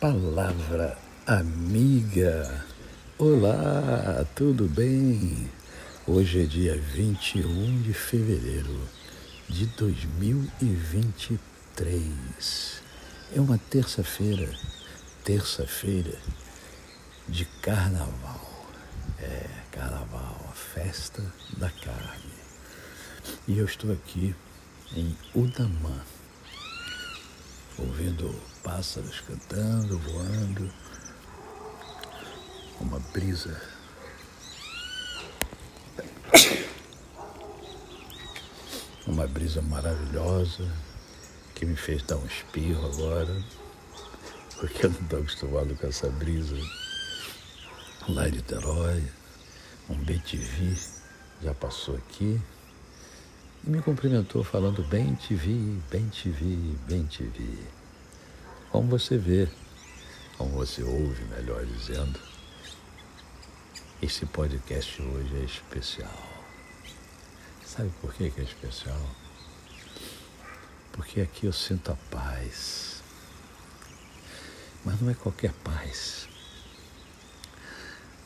Palavra amiga. Olá, tudo bem? Hoje é dia 21 de fevereiro de 2023. É uma terça-feira, terça-feira de carnaval. É, carnaval, a festa da carne. E eu estou aqui em Udamã ouvindo pássaros cantando, voando, uma brisa. Uma brisa maravilhosa que me fez dar um espirro agora, porque eu não estou acostumado com essa brisa. Lá em Niterói, um BTV já passou aqui e me cumprimentou falando bem te vi, bem te vi, bem te vi. Como você vê, como você ouve, melhor dizendo, esse podcast hoje é especial. Sabe por que é especial? Porque aqui eu sinto a paz. Mas não é qualquer paz.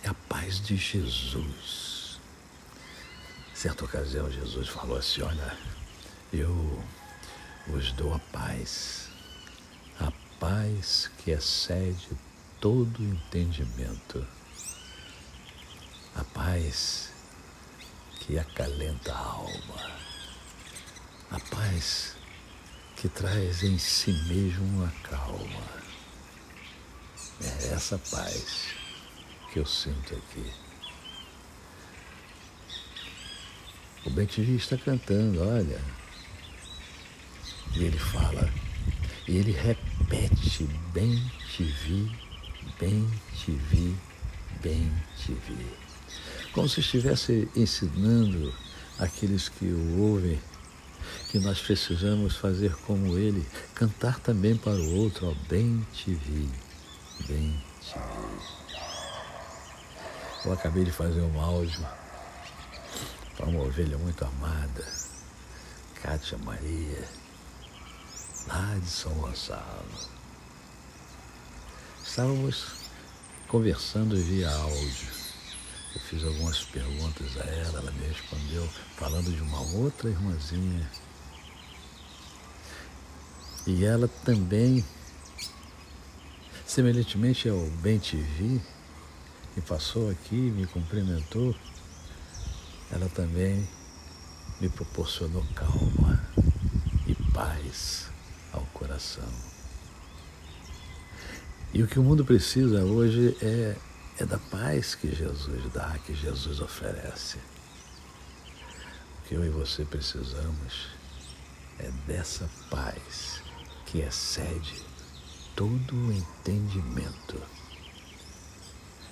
É a paz de Jesus certa ocasião, Jesus falou assim: Olha, eu vos dou a paz, a paz que excede todo entendimento, a paz que acalenta a alma, a paz que traz em si mesmo a calma. É essa paz que eu sinto aqui. O Bentinho está cantando, olha. E ele fala, e ele repete, bem te vi, bem te vi, bem te vi. Como se estivesse ensinando aqueles que o ouvem que nós precisamos fazer como ele, cantar também para o outro, ó, bem te vi, bem te vi. Eu acabei de fazer um áudio para uma ovelha muito amada, Cátia Maria, lá de São Gonçalo. Estávamos conversando via áudio. Eu fiz algumas perguntas a ela, ela me respondeu falando de uma outra irmãzinha. E ela também, semelhantemente ao Bem TV, que passou aqui, me cumprimentou, ela também me proporcionou calma e paz ao coração. E o que o mundo precisa hoje é, é da paz que Jesus dá, que Jesus oferece. O que eu e você precisamos é dessa paz que excede todo o entendimento.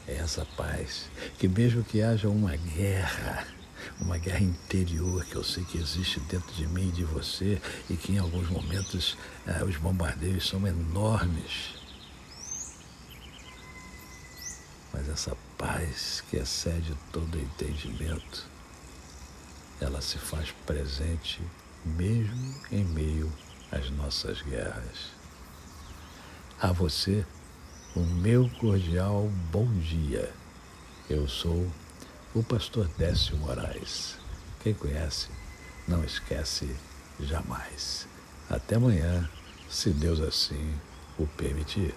É essa paz que, mesmo que haja uma guerra, uma guerra interior que eu sei que existe dentro de mim e de você e que em alguns momentos eh, os bombardeios são enormes. Mas essa paz que excede todo entendimento, ela se faz presente mesmo em meio às nossas guerras. A você, o meu cordial bom dia. Eu sou o pastor Décio Moraes. Quem conhece, não esquece jamais. Até amanhã, se Deus assim o permitir.